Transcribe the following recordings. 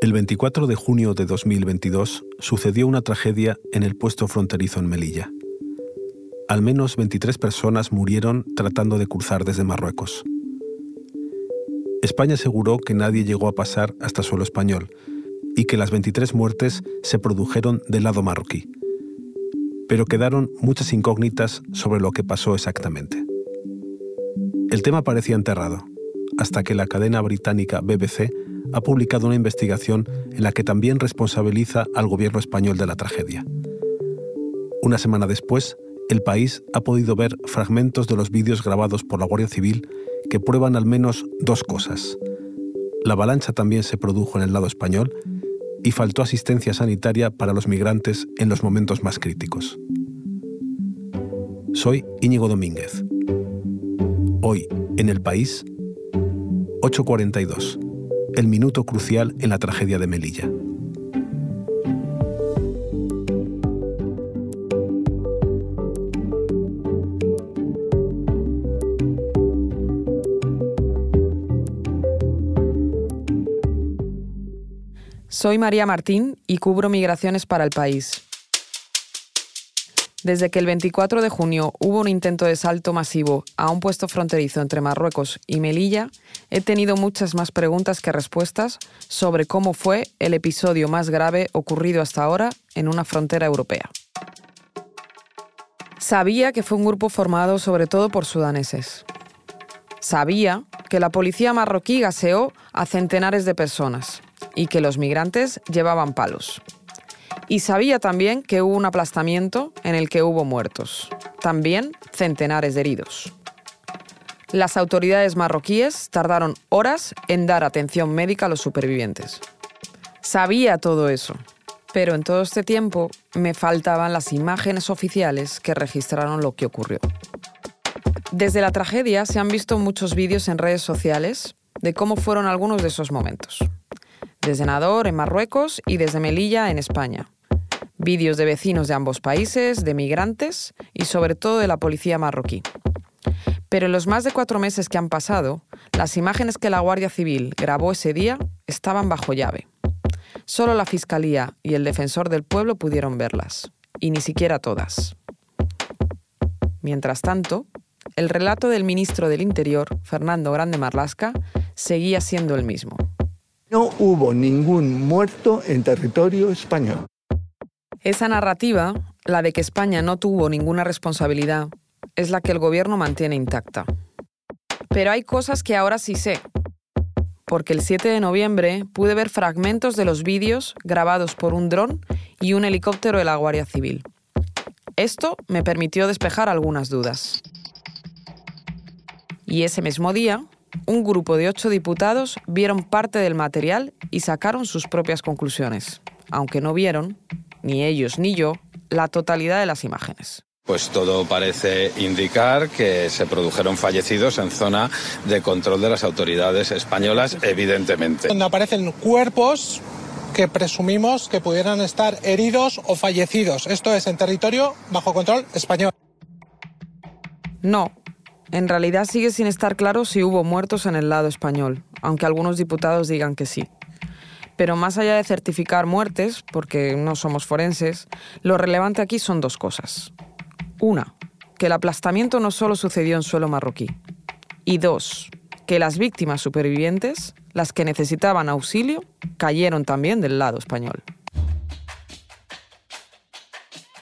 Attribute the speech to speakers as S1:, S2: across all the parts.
S1: El 24 de junio de 2022 sucedió una tragedia en el puesto fronterizo en Melilla. Al menos 23 personas murieron tratando de cruzar desde Marruecos. España aseguró que nadie llegó a pasar hasta suelo español y que las 23 muertes se produjeron del lado marroquí. Pero quedaron muchas incógnitas sobre lo que pasó exactamente. El tema parecía enterrado, hasta que la cadena británica BBC ha publicado una investigación en la que también responsabiliza al gobierno español de la tragedia. Una semana después, el país ha podido ver fragmentos de los vídeos grabados por la Guardia Civil que prueban al menos dos cosas. La avalancha también se produjo en el lado español y faltó asistencia sanitaria para los migrantes en los momentos más críticos. Soy Íñigo Domínguez. Hoy, en el país, 842 el minuto crucial en la tragedia de Melilla.
S2: Soy María Martín y cubro migraciones para el país. Desde que el 24 de junio hubo un intento de salto masivo a un puesto fronterizo entre Marruecos y Melilla, he tenido muchas más preguntas que respuestas sobre cómo fue el episodio más grave ocurrido hasta ahora en una frontera europea. Sabía que fue un grupo formado sobre todo por sudaneses. Sabía que la policía marroquí gaseó a centenares de personas y que los migrantes llevaban palos. Y sabía también que hubo un aplastamiento en el que hubo muertos, también centenares de heridos. Las autoridades marroquíes tardaron horas en dar atención médica a los supervivientes. Sabía todo eso, pero en todo este tiempo me faltaban las imágenes oficiales que registraron lo que ocurrió. Desde la tragedia se han visto muchos vídeos en redes sociales de cómo fueron algunos de esos momentos. Desde Nador, en Marruecos, y desde Melilla, en España vídeos de vecinos de ambos países, de migrantes y sobre todo de la policía marroquí. Pero en los más de cuatro meses que han pasado, las imágenes que la Guardia Civil grabó ese día estaban bajo llave. Solo la Fiscalía y el Defensor del Pueblo pudieron verlas, y ni siquiera todas. Mientras tanto, el relato del ministro del Interior, Fernando Grande Marlasca, seguía siendo el mismo.
S3: No hubo ningún muerto en territorio español.
S2: Esa narrativa, la de que España no tuvo ninguna responsabilidad, es la que el gobierno mantiene intacta. Pero hay cosas que ahora sí sé, porque el 7 de noviembre pude ver fragmentos de los vídeos grabados por un dron y un helicóptero de la Guardia Civil. Esto me permitió despejar algunas dudas. Y ese mismo día, un grupo de ocho diputados vieron parte del material y sacaron sus propias conclusiones, aunque no vieron ni ellos ni yo, la totalidad de las imágenes.
S4: Pues todo parece indicar que se produjeron fallecidos en zona de control de las autoridades españolas, evidentemente.
S5: Donde aparecen cuerpos que presumimos que pudieran estar heridos o fallecidos. Esto es en territorio bajo control español.
S2: No, en realidad sigue sin estar claro si hubo muertos en el lado español, aunque algunos diputados digan que sí. Pero más allá de certificar muertes, porque no somos forenses, lo relevante aquí son dos cosas. Una, que el aplastamiento no solo sucedió en suelo marroquí. Y dos, que las víctimas supervivientes, las que necesitaban auxilio, cayeron también del lado español.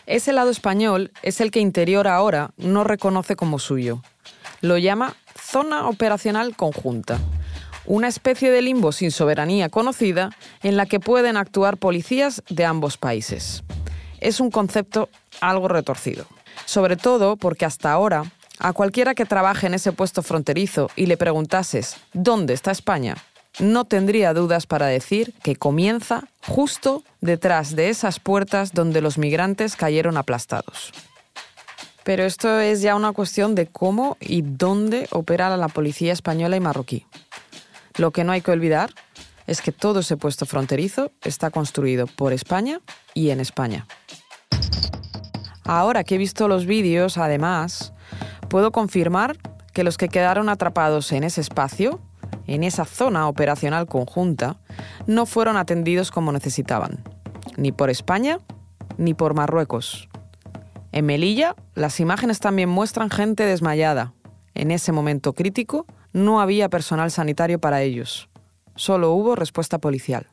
S2: Ese lado español es el que Interior ahora no reconoce como suyo. Lo llama Zona Operacional Conjunta una especie de limbo sin soberanía conocida en la que pueden actuar policías de ambos países. Es un concepto algo retorcido, sobre todo porque hasta ahora a cualquiera que trabaje en ese puesto fronterizo y le preguntases ¿dónde está España? no tendría dudas para decir que comienza justo detrás de esas puertas donde los migrantes cayeron aplastados. Pero esto es ya una cuestión de cómo y dónde opera la policía española y marroquí. Lo que no hay que olvidar es que todo ese puesto fronterizo está construido por España y en España. Ahora que he visto los vídeos, además, puedo confirmar que los que quedaron atrapados en ese espacio en esa zona operacional conjunta, no fueron atendidos como necesitaban, ni por España ni por Marruecos. En Melilla, las imágenes también muestran gente desmayada. En ese momento crítico, no había personal sanitario para ellos. Solo hubo respuesta policial.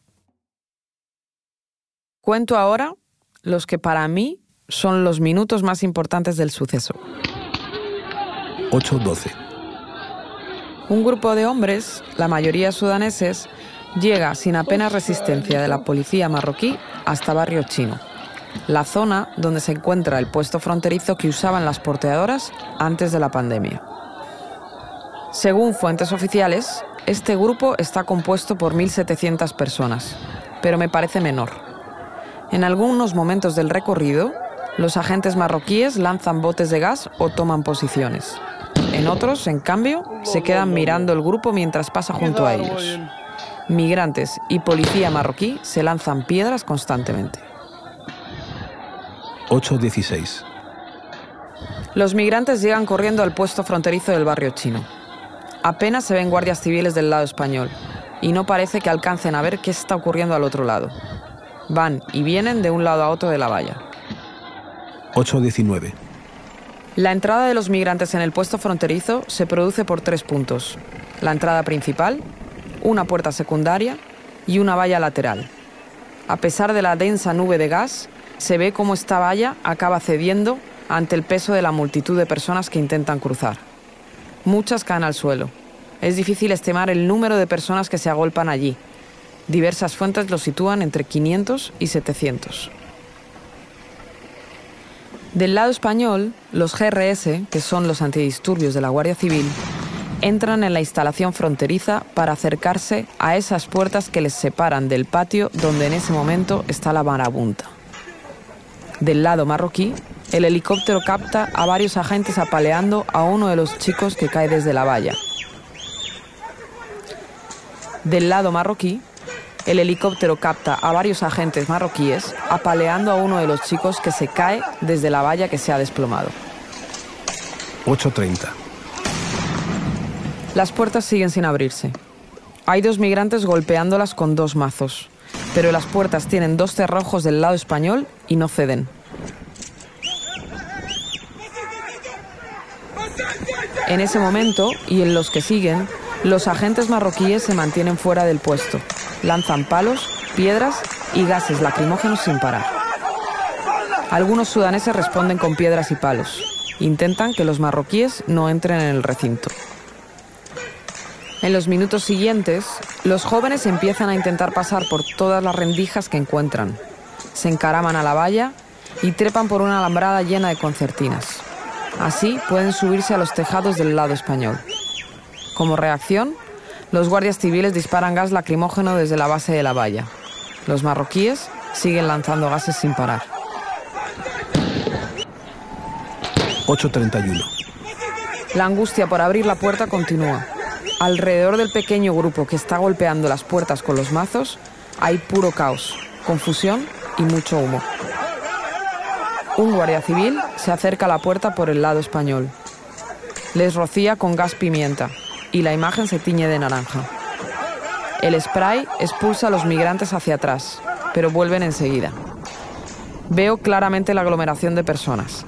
S2: Cuento ahora los que para mí son los minutos más importantes del suceso.
S1: 8-12.
S2: Un grupo de hombres, la mayoría sudaneses, llega sin apenas resistencia de la policía marroquí hasta Barrio Chino, la zona donde se encuentra el puesto fronterizo que usaban las porteadoras antes de la pandemia. Según fuentes oficiales, este grupo está compuesto por 1.700 personas, pero me parece menor. En algunos momentos del recorrido, los agentes marroquíes lanzan botes de gas o toman posiciones. En otros, en cambio, se quedan mirando el grupo mientras pasa junto a ellos. Migrantes y policía marroquí se lanzan piedras constantemente.
S1: 8-16.
S2: Los migrantes llegan corriendo al puesto fronterizo del barrio chino. Apenas se ven guardias civiles del lado español y no parece que alcancen a ver qué está ocurriendo al otro lado. Van y vienen de un lado a otro de la valla.
S1: 8-19.
S2: La entrada de los migrantes en el puesto fronterizo se produce por tres puntos. La entrada principal, una puerta secundaria y una valla lateral. A pesar de la densa nube de gas, se ve cómo esta valla acaba cediendo ante el peso de la multitud de personas que intentan cruzar. Muchas caen al suelo. Es difícil estimar el número de personas que se agolpan allí. Diversas fuentes lo sitúan entre 500 y 700. Del lado español, los GRS, que son los antidisturbios de la Guardia Civil, entran en la instalación fronteriza para acercarse a esas puertas que les separan del patio donde en ese momento está la marabunta. Del lado marroquí, el helicóptero capta a varios agentes apaleando a uno de los chicos que cae desde la valla. Del lado marroquí, el helicóptero capta a varios agentes marroquíes apaleando a uno de los chicos que se cae desde la valla que se ha desplomado.
S1: 8.30.
S2: Las puertas siguen sin abrirse. Hay dos migrantes golpeándolas con dos mazos, pero las puertas tienen dos cerrojos del lado español y no ceden. En ese momento, y en los que siguen, los agentes marroquíes se mantienen fuera del puesto, lanzan palos, piedras y gases lacrimógenos sin parar. Algunos sudaneses responden con piedras y palos. Intentan que los marroquíes no entren en el recinto. En los minutos siguientes, los jóvenes empiezan a intentar pasar por todas las rendijas que encuentran. Se encaraman a la valla y trepan por una alambrada llena de concertinas. Así pueden subirse a los tejados del lado español. Como reacción, los guardias civiles disparan gas lacrimógeno desde la base de la valla. Los marroquíes siguen lanzando gases sin parar.
S1: 8.31.
S2: La angustia por abrir la puerta continúa. Alrededor del pequeño grupo que está golpeando las puertas con los mazos, hay puro caos, confusión y mucho humo. Un guardia civil se acerca a la puerta por el lado español. Les rocía con gas pimienta y la imagen se tiñe de naranja. El spray expulsa a los migrantes hacia atrás, pero vuelven enseguida. Veo claramente la aglomeración de personas.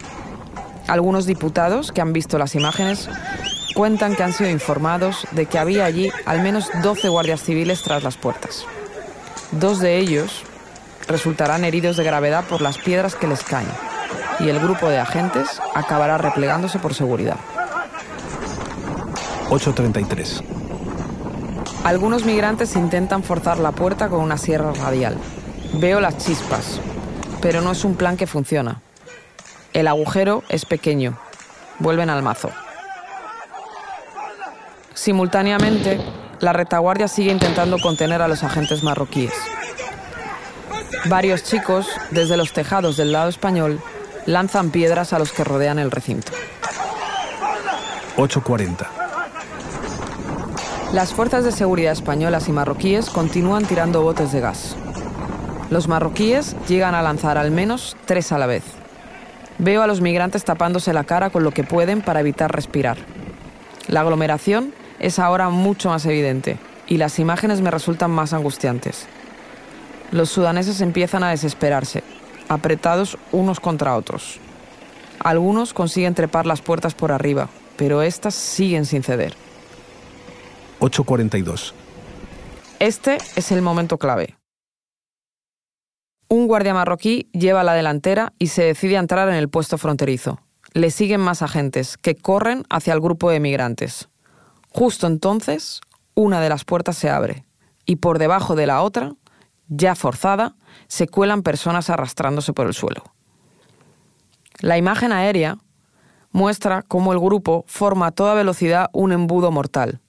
S2: Algunos diputados que han visto las imágenes cuentan que han sido informados de que había allí al menos 12 guardias civiles tras las puertas. Dos de ellos resultarán heridos de gravedad por las piedras que les caen y el grupo de agentes acabará replegándose por seguridad.
S1: 8.33.
S2: Algunos migrantes intentan forzar la puerta con una sierra radial. Veo las chispas, pero no es un plan que funciona. El agujero es pequeño. Vuelven al mazo. Simultáneamente, la retaguardia sigue intentando contener a los agentes marroquíes. Varios chicos, desde los tejados del lado español, lanzan piedras a los que rodean el recinto.
S1: 8.40.
S2: Las fuerzas de seguridad españolas y marroquíes continúan tirando botes de gas. Los marroquíes llegan a lanzar al menos tres a la vez. Veo a los migrantes tapándose la cara con lo que pueden para evitar respirar. La aglomeración es ahora mucho más evidente y las imágenes me resultan más angustiantes. Los sudaneses empiezan a desesperarse, apretados unos contra otros. Algunos consiguen trepar las puertas por arriba, pero éstas siguen sin ceder.
S1: 8.42.
S2: Este es el momento clave. Un guardia marroquí lleva la delantera y se decide a entrar en el puesto fronterizo. Le siguen más agentes, que corren hacia el grupo de migrantes. Justo entonces, una de las puertas se abre, y por debajo de la otra, ya forzada, se cuelan personas arrastrándose por el suelo. La imagen aérea muestra cómo el grupo forma a toda velocidad un embudo mortal.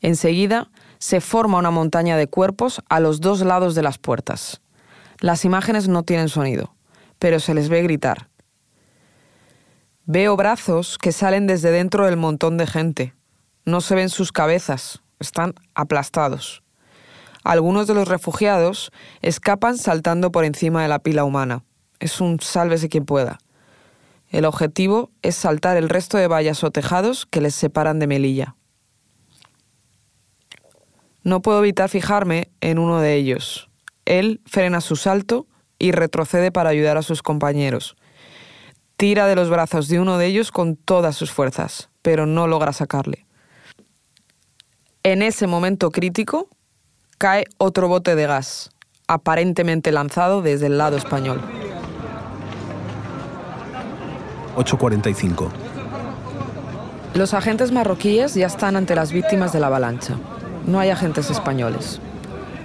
S2: Enseguida se forma una montaña de cuerpos a los dos lados de las puertas. Las imágenes no tienen sonido, pero se les ve gritar. Veo brazos que salen desde dentro del montón de gente. No se ven sus cabezas, están aplastados. Algunos de los refugiados escapan saltando por encima de la pila humana. Es un sálvese quien pueda. El objetivo es saltar el resto de vallas o tejados que les separan de Melilla. No puedo evitar fijarme en uno de ellos. Él frena su salto y retrocede para ayudar a sus compañeros. Tira de los brazos de uno de ellos con todas sus fuerzas, pero no logra sacarle. En ese momento crítico, cae otro bote de gas, aparentemente lanzado desde el lado español.
S1: 8.45.
S2: Los agentes marroquíes ya están ante las víctimas de la avalancha. No hay agentes españoles.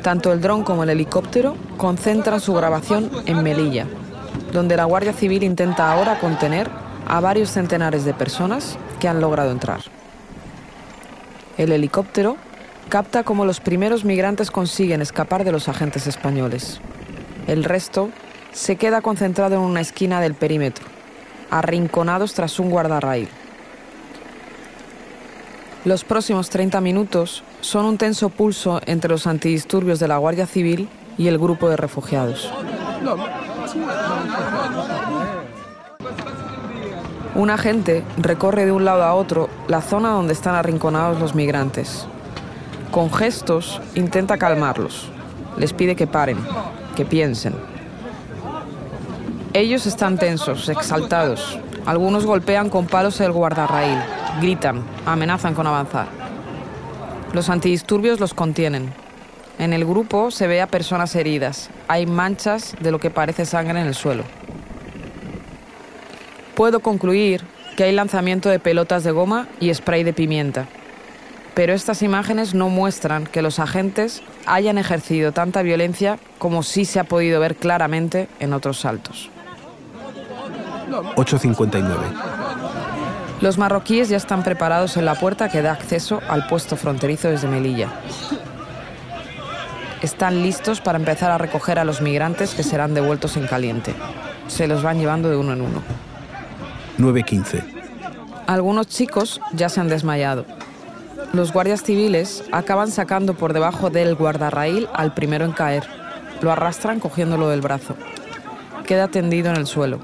S2: Tanto el dron como el helicóptero concentran su grabación en Melilla, donde la Guardia Civil intenta ahora contener a varios centenares de personas que han logrado entrar. El helicóptero capta cómo los primeros migrantes consiguen escapar de los agentes españoles. El resto se queda concentrado en una esquina del perímetro, arrinconados tras un guardarraíl. Los próximos 30 minutos son un tenso pulso entre los antidisturbios de la Guardia Civil y el grupo de refugiados. Un agente recorre de un lado a otro la zona donde están arrinconados los migrantes. Con gestos intenta calmarlos. Les pide que paren, que piensen. Ellos están tensos, exaltados. Algunos golpean con palos el guardarraíl, gritan, amenazan con avanzar. Los antidisturbios los contienen. En el grupo se ve a personas heridas. Hay manchas de lo que parece sangre en el suelo. Puedo concluir que hay lanzamiento de pelotas de goma y spray de pimienta. Pero estas imágenes no muestran que los agentes hayan ejercido tanta violencia como sí se ha podido ver claramente en otros saltos.
S1: 8.59.
S2: Los marroquíes ya están preparados en la puerta que da acceso al puesto fronterizo desde Melilla. Están listos para empezar a recoger a los migrantes que serán devueltos en caliente. Se los van llevando de uno en uno.
S1: 9.15.
S2: Algunos chicos ya se han desmayado. Los guardias civiles acaban sacando por debajo del guardarraíl al primero en caer. Lo arrastran cogiéndolo del brazo. Queda tendido en el suelo.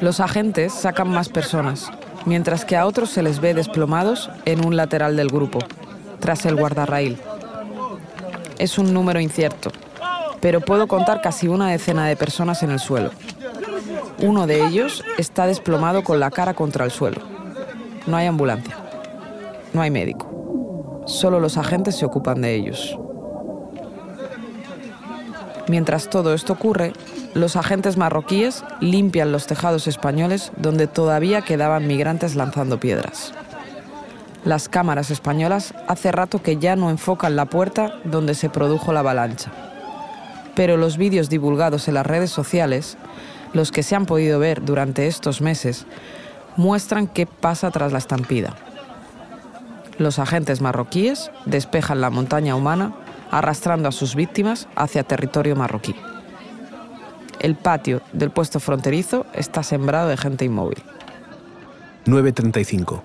S2: Los agentes sacan más personas, mientras que a otros se les ve desplomados en un lateral del grupo, tras el guardarraíl. Es un número incierto, pero puedo contar casi una decena de personas en el suelo. Uno de ellos está desplomado con la cara contra el suelo. No hay ambulancia. No hay médico. Solo los agentes se ocupan de ellos. Mientras todo esto ocurre, los agentes marroquíes limpian los tejados españoles donde todavía quedaban migrantes lanzando piedras. Las cámaras españolas hace rato que ya no enfocan la puerta donde se produjo la avalancha. Pero los vídeos divulgados en las redes sociales, los que se han podido ver durante estos meses, muestran qué pasa tras la estampida. Los agentes marroquíes despejan la montaña humana arrastrando a sus víctimas hacia territorio marroquí. El patio del puesto fronterizo está sembrado de gente inmóvil.
S1: 9.35.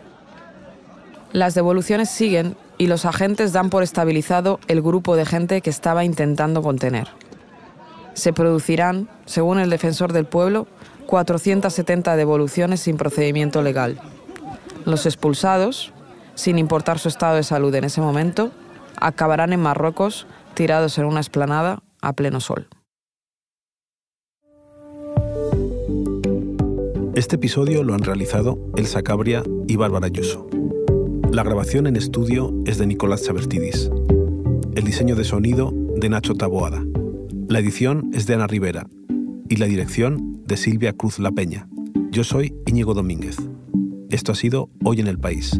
S2: Las devoluciones siguen y los agentes dan por estabilizado el grupo de gente que estaba intentando contener. Se producirán, según el defensor del pueblo, 470 devoluciones sin procedimiento legal. Los expulsados sin importar su estado de salud en ese momento, acabarán en Marruecos tirados en una esplanada a pleno sol.
S1: Este episodio lo han realizado Elsa Cabria y Bárbara Ayuso. La grabación en estudio es de Nicolás Chabertidis. El diseño de sonido de Nacho Taboada. La edición es de Ana Rivera y la dirección de Silvia Cruz La Peña. Yo soy Íñigo Domínguez. Esto ha sido Hoy en el País.